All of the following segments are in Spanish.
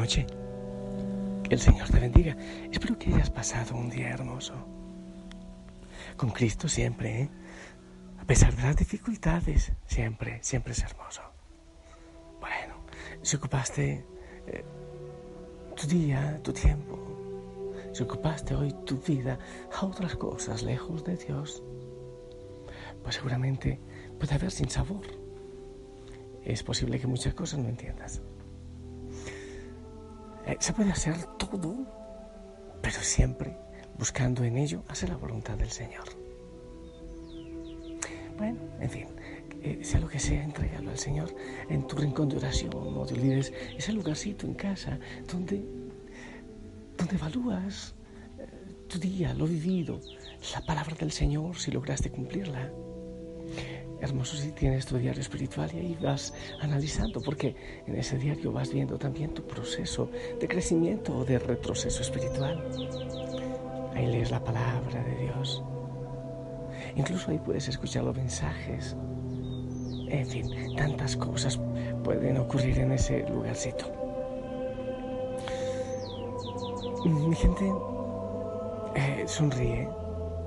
Noche. Que el Señor te bendiga. Espero que hayas pasado un día hermoso. Con Cristo siempre, ¿eh? A pesar de las dificultades, siempre, siempre es hermoso. Bueno, si ocupaste eh, tu día, tu tiempo, si ocupaste hoy tu vida a otras cosas lejos de Dios, pues seguramente puede haber sin sabor. Es posible que muchas cosas no entiendas. Eh, se puede hacer todo, pero siempre buscando en ello hacer la voluntad del Señor. Bueno, en fin, eh, sea lo que sea, entrégalo al Señor en tu rincón de oración. No te olvides ese lugarcito en casa donde, donde evalúas eh, tu día, lo vivido, la palabra del Señor, si lograste cumplirla. Hermoso si tienes tu diario espiritual y ahí vas analizando, porque en ese diario vas viendo también tu proceso de crecimiento o de retroceso espiritual. Ahí lees la palabra de Dios. Incluso ahí puedes escuchar los mensajes. En fin, tantas cosas pueden ocurrir en ese lugarcito. Mi gente, eh, sonríe,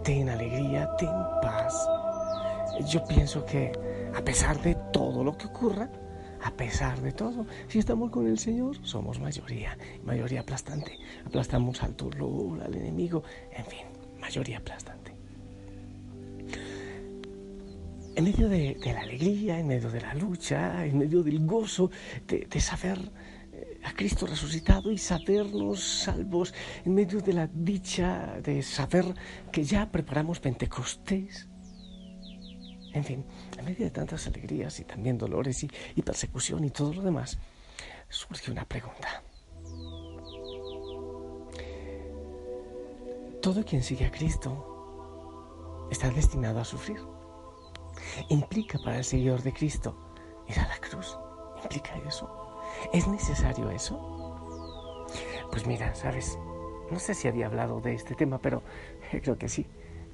ten alegría, ten paz yo pienso que a pesar de todo lo que ocurra, a pesar de todo, si estamos con el Señor, somos mayoría, mayoría aplastante. Aplastamos al dolor, al enemigo, en fin, mayoría aplastante. En medio de, la alegría, en medio de la lucha, en medio del gozo de, de saber eh, a Cristo resucitado y sabernos salvos, en medio de la dicha de saber que ya preparamos Pentecostés, en fin, en medio de tantas alegrías y también dolores y, persecución y todo lo demás, surge una pregunta. Todo quien sigue a Cristo está destinado a sufrir. Implica para el seguidor de Cristo ir a la cruz. ¿Implica eso? ¿Es necesario eso? Pues mira, sabes, no sé si había hablado de este tema, pero creo que sí.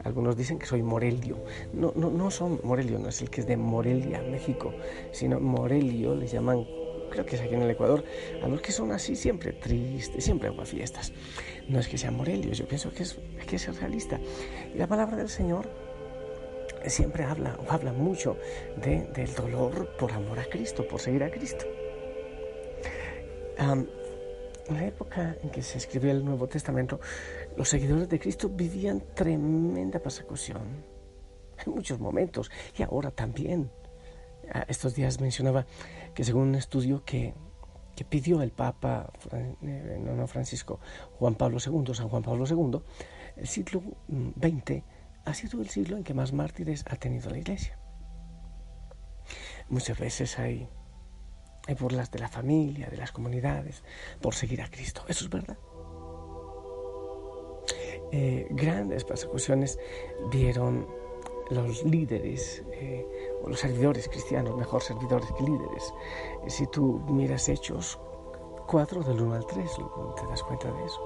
Algunos dicen que soy Morelio. No, no, no son Morelio, no es el que es de Morelia, México, sino Morelio, le llaman, creo que es aquí en el Ecuador, a los que son así siempre tristes, siempre fiestas. No es que sean Morelios, yo pienso que es, que realista. Y la palabra del Señor siempre habla, o habla mucho del dolor por amor a Cristo, por seguir a Cristo. En la época en que se escribió el Nuevo Testamento, los seguidores de Cristo vivían tremenda persecución en muchos momentos y ahora también. Ah, estos días mencionaba que según un estudio que, pidió el Papa eh, no, Francisco Juan Pablo II, San Juan Pablo II, el siglo XX ha sido el siglo en que más mártires ha tenido la Iglesia. Muchas veces hay hay burlas de la familia, de las comunidades, por seguir a Cristo. Eso es verdad. Eh, grandes persecuciones vieron los líderes eh, o los servidores cristianos, mejor servidores que líderes. Eh, si tú miras Hechos 4 del 1 al 3, te das cuenta de eso.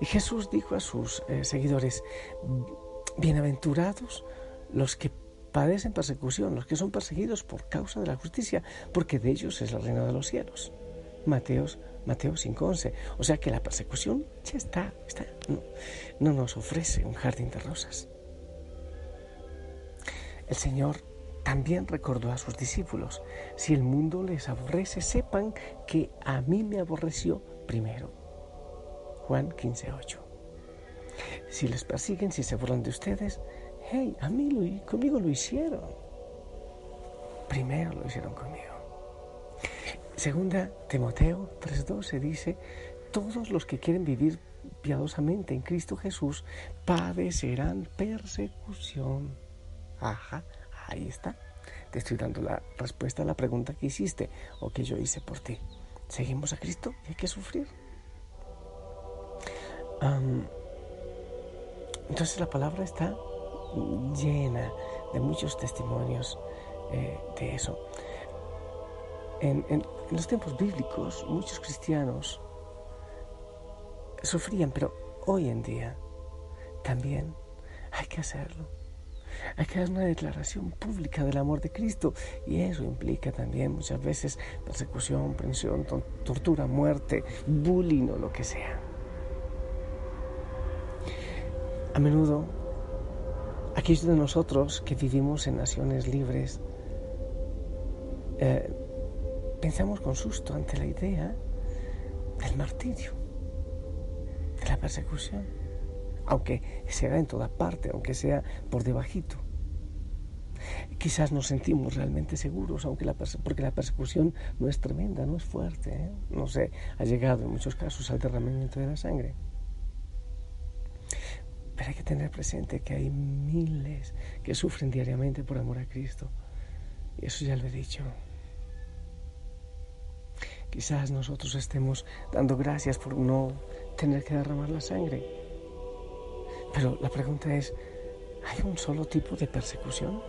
Y Jesús dijo a sus seguidores, bienaventurados los que padecen persecución, los que son perseguidos por causa de la justicia, porque de ellos es el reino de los cielos. Mateos, Mateo 5:11. O sea que la persecución ya está, está no, nos ofrece un jardín de rosas. El Señor también recordó a sus discípulos, si el mundo les aborrece, sepan que a mí me aborreció primero. Juan 15:8. Si les persiguen, si se burlan de ustedes, hey, a mí lo, conmigo lo hicieron. Primero lo hicieron conmigo. Segunda Timoteo 3:12 dice, todos los que quieren vivir piadosamente en Cristo Jesús padecerán persecución. Ajá, ahí está. Te estoy dando la respuesta a la pregunta que hiciste o que yo hice por ti. ¿Seguimos a Cristo y hay que sufrir? entonces la palabra está llena de muchos testimonios eh, de eso. En, los tiempos bíblicos muchos cristianos sufrían, pero hoy en día también hay que hacerlo. Hay que dar una declaración pública del amor de Cristo y eso implica también muchas veces persecución, prisión, tortura, muerte, bullying o lo que sea. A menudo, aquellos de nosotros que vivimos en naciones libres, eh, pensamos con susto ante la idea del martirio, de la persecución, aunque sea en toda parte, aunque sea por debajito. Quizás nos sentimos realmente seguros, aunque la porque la persecución no es tremenda, no es fuerte, ¿eh? no sé, ha llegado en muchos casos al derramamiento de la sangre. Pero hay que tener presente que hay miles que sufren diariamente por amor a Cristo. Y eso ya lo he dicho. Quizás nosotros estemos dando gracias por no tener que derramar la sangre. Pero la pregunta es, ¿hay un solo tipo de persecución?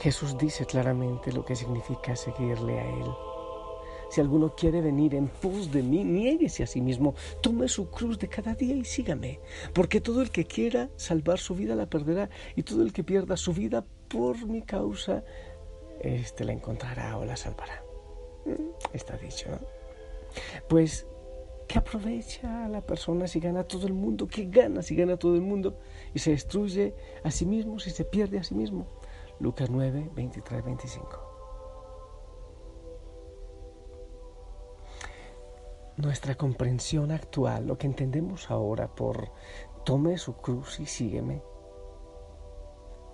Jesús dice claramente lo que significa seguirle a Él. Si alguno quiere venir en pos de mí, niéguese a sí mismo, tome su cruz de cada día y sígame. Porque todo el que quiera salvar su vida la perderá, y todo el que pierda su vida por mi causa, éste la encontrará o la salvará. Está dicho. Pues, ¿qué aprovecha la persona si gana todo el mundo? ¿Qué gana si gana todo el mundo? Y se destruye a sí mismo, si se pierde a sí mismo. Lucas 9, 23, 25. Nuestra comprensión actual, lo que entendemos ahora por tome su cruz y sígueme,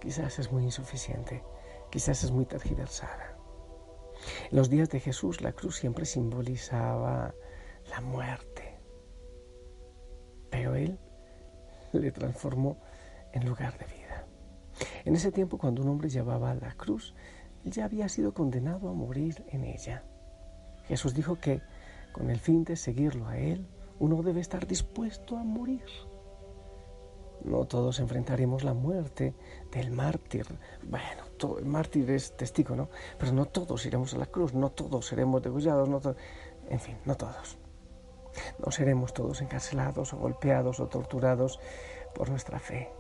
quizás es muy insuficiente, quizás es muy tergiversada. En los días de Jesús la cruz siempre simbolizaba la muerte, pero Él le transformó en lugar de vida. En ese tiempo cuando un hombre llevaba la cruz, él ya había sido condenado a morir en ella. Jesús dijo que con el fin de seguirlo a Él, uno debe estar dispuesto a morir. No todos enfrentaremos la muerte del mártir. Bueno, el mártir es testigo, ¿no? Pero no todos iremos a la cruz, no todos seremos degollados, no en fin, no todos. No seremos todos encarcelados o golpeados o torturados por nuestra fe.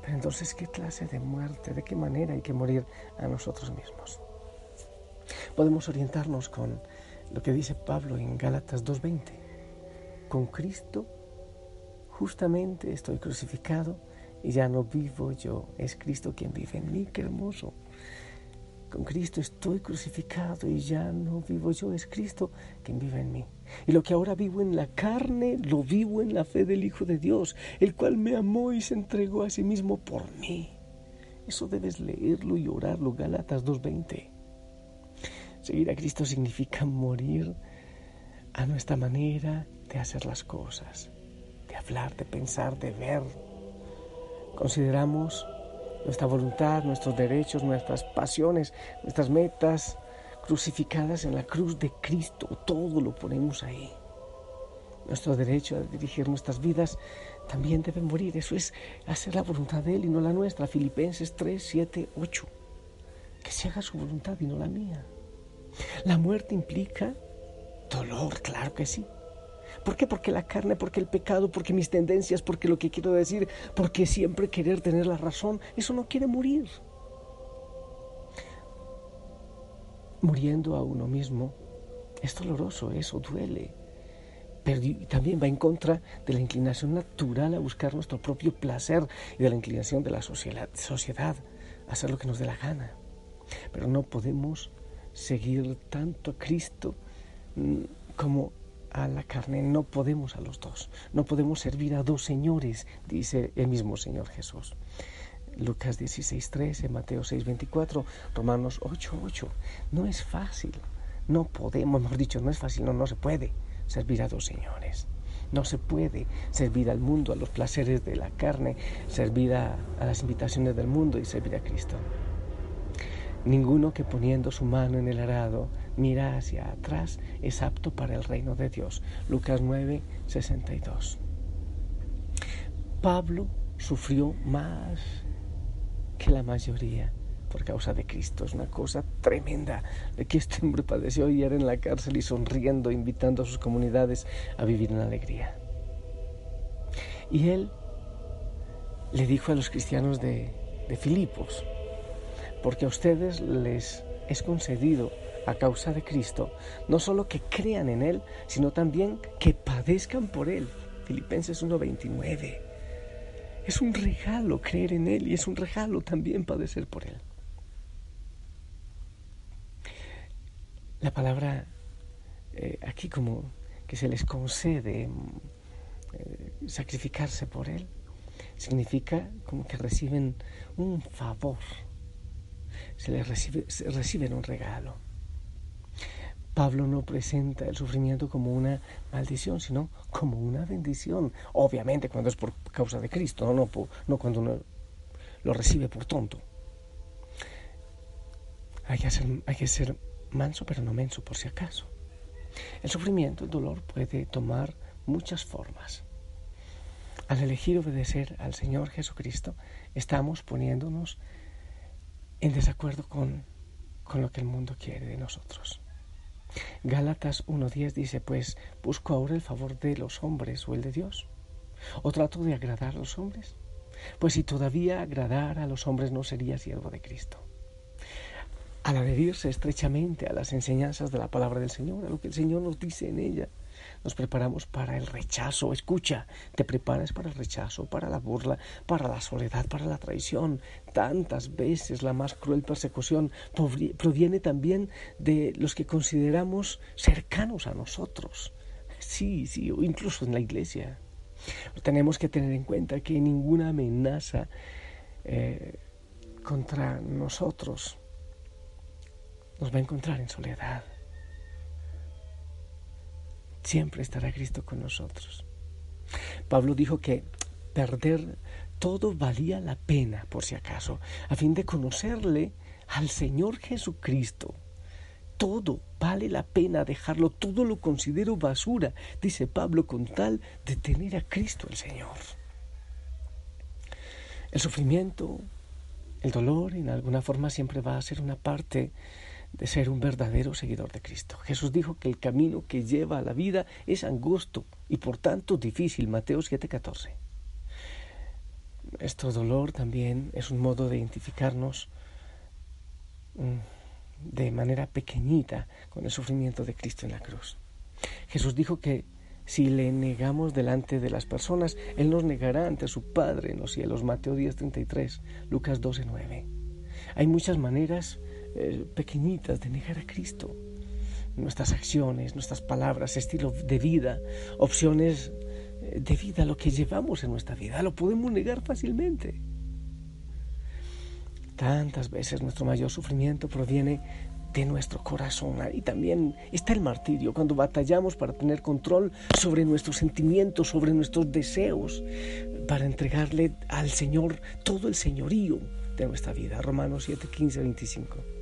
Pero entonces, ¿qué clase de muerte, de qué manera hay que morir a nosotros mismos? Podemos orientarnos con lo que dice Pablo en Gálatas 2.20. Con Cristo justamente estoy crucificado y ya no vivo yo, es Cristo quien vive en mí, qué hermoso. Con Cristo estoy crucificado y ya no vivo yo, es Cristo quien vive en mí. Y lo que ahora vivo en la carne, lo vivo en la fe del Hijo de Dios, el cual me amó y se entregó a sí mismo por mí. Eso debes leerlo y orarlo, Galatas 2.20. Seguir a Cristo significa morir a nuestra manera de hacer las cosas hablar, de pensar, de ver. Consideramos nuestra voluntad, nuestros derechos, nuestras pasiones, nuestras metas crucificadas en la cruz de Cristo. Todo lo ponemos ahí. Nuestro derecho a dirigir nuestras vidas también debe morir. Eso es hacer la voluntad de Él y no la nuestra. Filipenses 3, 7, 8. Que se haga su voluntad y no la mía. La muerte implica dolor, claro que sí. ¿Por qué? Porque la carne, porque el pecado, porque mis tendencias, porque lo que quiero decir, porque siempre querer tener la razón, eso no quiere morir. Muriendo a uno mismo es doloroso, eso duele. Pero también va en contra de la inclinación natural a buscar nuestro propio placer y de la inclinación de la sociedad, a hacer lo que nos dé la gana. Pero no podemos seguir tanto a Cristo mm, como a la carne, no podemos a los dos, no podemos servir a dos señores, dice el mismo Señor Jesús. Lucas 16, 13, Mateo 6, 24, Romanos 8, 8. No es fácil, no podemos, mejor dicho, no es fácil, no, no se puede servir a dos señores. No se puede servir al mundo, a los placeres de la carne, servir a, a las invitaciones del mundo y servir a Cristo. Ninguno que poniendo su mano en el arado mira hacia atrás es apto para el reino de Dios. Lucas 9, 62. Pablo sufrió más que la mayoría por causa de Cristo. Es una cosa tremenda de que este hombre padeció y era en la cárcel y sonriendo, invitando a sus comunidades a vivir en alegría. Y él le dijo a los cristianos de, de Filipos, porque a ustedes les es concedido a causa de Cristo, no solo que crean en Él, sino también que padezcan por Él. Filipenses 1:29. Es un regalo creer en Él y es un regalo también padecer por Él. La palabra eh, aquí como que se les concede eh, sacrificarse por Él, significa como que reciben un favor, se les recibe, reciben un regalo. Pablo no presenta el sufrimiento como una maldición, sino como una bendición. Obviamente cuando es por causa de Cristo, no, no, cuando uno lo recibe por tonto. Hay que, ser, hay que ser manso, pero no menso por si acaso. El sufrimiento, el dolor puede tomar muchas formas. Al elegir obedecer al Señor Jesucristo, estamos poniéndonos en desacuerdo con, con lo que el mundo quiere de nosotros. Gálatas 1.10 dice, pues, ¿busco ahora el favor de los hombres o el de Dios? ¿O trato de agradar a los hombres? Pues si todavía agradar a los hombres no sería siervo de Cristo. Al adherirse estrechamente a las enseñanzas de la palabra del Señor, a lo que el Señor nos dice en ella, nos preparamos para el rechazo. Escucha, te preparas para el rechazo, para la burla, para la soledad, para la traición. Tantas veces la más cruel persecución proviene también de los que consideramos cercanos a nosotros. Sí, sí, o incluso en la iglesia. Tenemos que tener en cuenta que ninguna amenaza eh, contra nosotros nos va a encontrar en soledad siempre estará Cristo con nosotros. Pablo dijo que perder todo valía la pena, por si acaso, a fin de conocerle al Señor Jesucristo. Todo vale la pena dejarlo, todo lo considero basura, dice Pablo, con tal de tener a Cristo el Señor. El sufrimiento, el dolor, en alguna forma siempre va a ser una parte de ser un verdadero seguidor de Cristo. Jesús dijo que el camino que lleva a la vida es angosto y por tanto difícil. Mateo 7:14. Este dolor también es un modo de identificarnos mm, de manera pequeñita con el sufrimiento de Cristo en la cruz. Jesús dijo que si le negamos delante de las personas, Él nos negará ante su Padre en los cielos. Mateo 10:33, Lucas 12:9. Hay muchas maneras eh, pequeñitas de negar a Cristo. Nuestras acciones, nuestras palabras, estilo de vida, opciones eh, de vida, lo que llevamos en nuestra vida, lo podemos negar fácilmente. Tantas veces nuestro mayor sufrimiento proviene de nuestro corazón. Y también está el martirio, cuando batallamos para tener control sobre nuestros sentimientos, sobre nuestros deseos, para entregarle al Señor todo el señorío de nuestra vida. Romanos 7, 15, 25.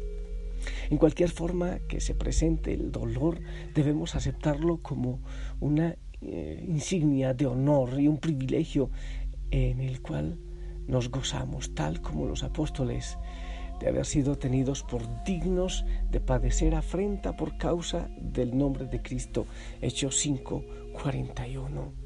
En cualquier forma que se presente el dolor, debemos aceptarlo como una eh, insignia de honor y un privilegio en el cual nos gozamos, tal como los apóstoles, de haber sido tenidos por dignos de padecer afrenta por causa del nombre de Cristo. Hechos 5, 41.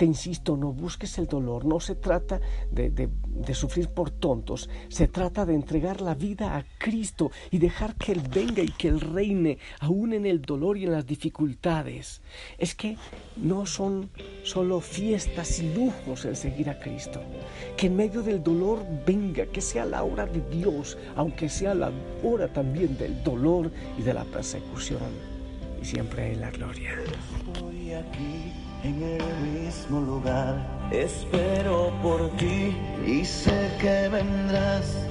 Te insisto, no busques el dolor, no se trata de, sufrir por tontos, se trata de entregar la vida a Cristo y dejar que Él venga y que Él reine, aún en el dolor y en las dificultades. Es que no son solo fiestas y lujos el seguir a Cristo, que en medio del dolor venga, que sea la hora de Dios, aunque sea la hora también del dolor y de la persecución, y siempre en la gloria. Estoy aquí en el mismo lugar. Espero por ti y sé que vendrás.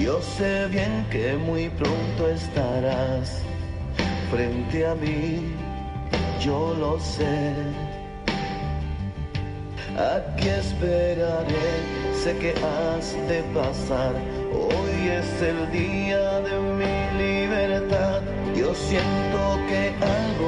Yo sé bien que muy pronto estarás frente a mí, yo lo sé. Aquí esperaré, sé que has de pasar. Hoy es el día de mi libertad. Yo siento que algo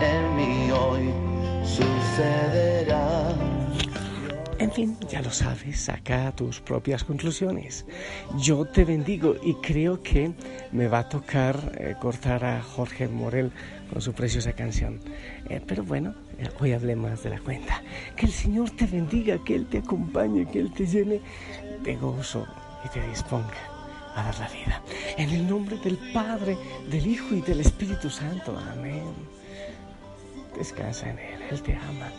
en mí hoy sucederá. En fin, ya lo sabes, saca tus propias conclusiones. Yo te bendigo y creo que me va a tocar eh, cortar a Jorge Morel con su preciosa canción. Eh, pero bueno, eh, hoy hablé más de la cuenta. Que el Señor te bendiga, que Él te acompañe, que Él te llene de gozo y te disponga a dar la vida. En el nombre del Padre, del Hijo y del Espíritu Santo. Amén. Descansa en Él, Él te ama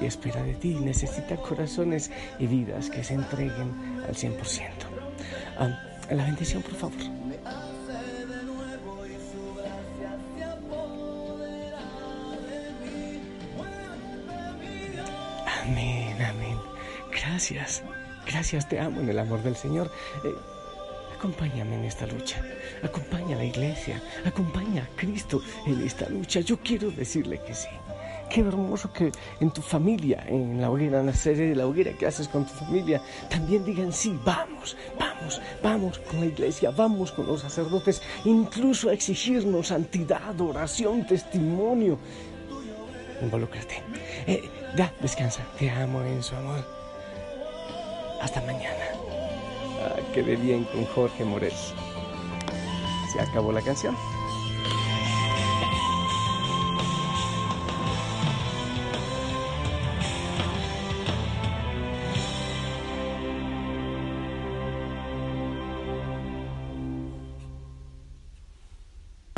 y espera de ti. Necesita corazones y vidas que se entreguen al 100%. Ah, la bendición, por favor. Amén, amén. Gracias, gracias, te amo en el amor del Señor. Eh, acompáñame en esta lucha, acompaña a la iglesia, acompaña a Cristo en esta lucha. Yo quiero decirle que sí. Qué hermoso que en tu familia, en la hoguera, en la serie de la hoguera que haces con tu familia, también digan sí, vamos, vamos, vamos con la iglesia, vamos con los sacerdotes, incluso a exigirnos santidad, oración, testimonio. Involúcrate. Eh, ya, descansa. Te amo en su amor. Hasta mañana. Quedé bien con Jorge Morel. Se acabó la canción.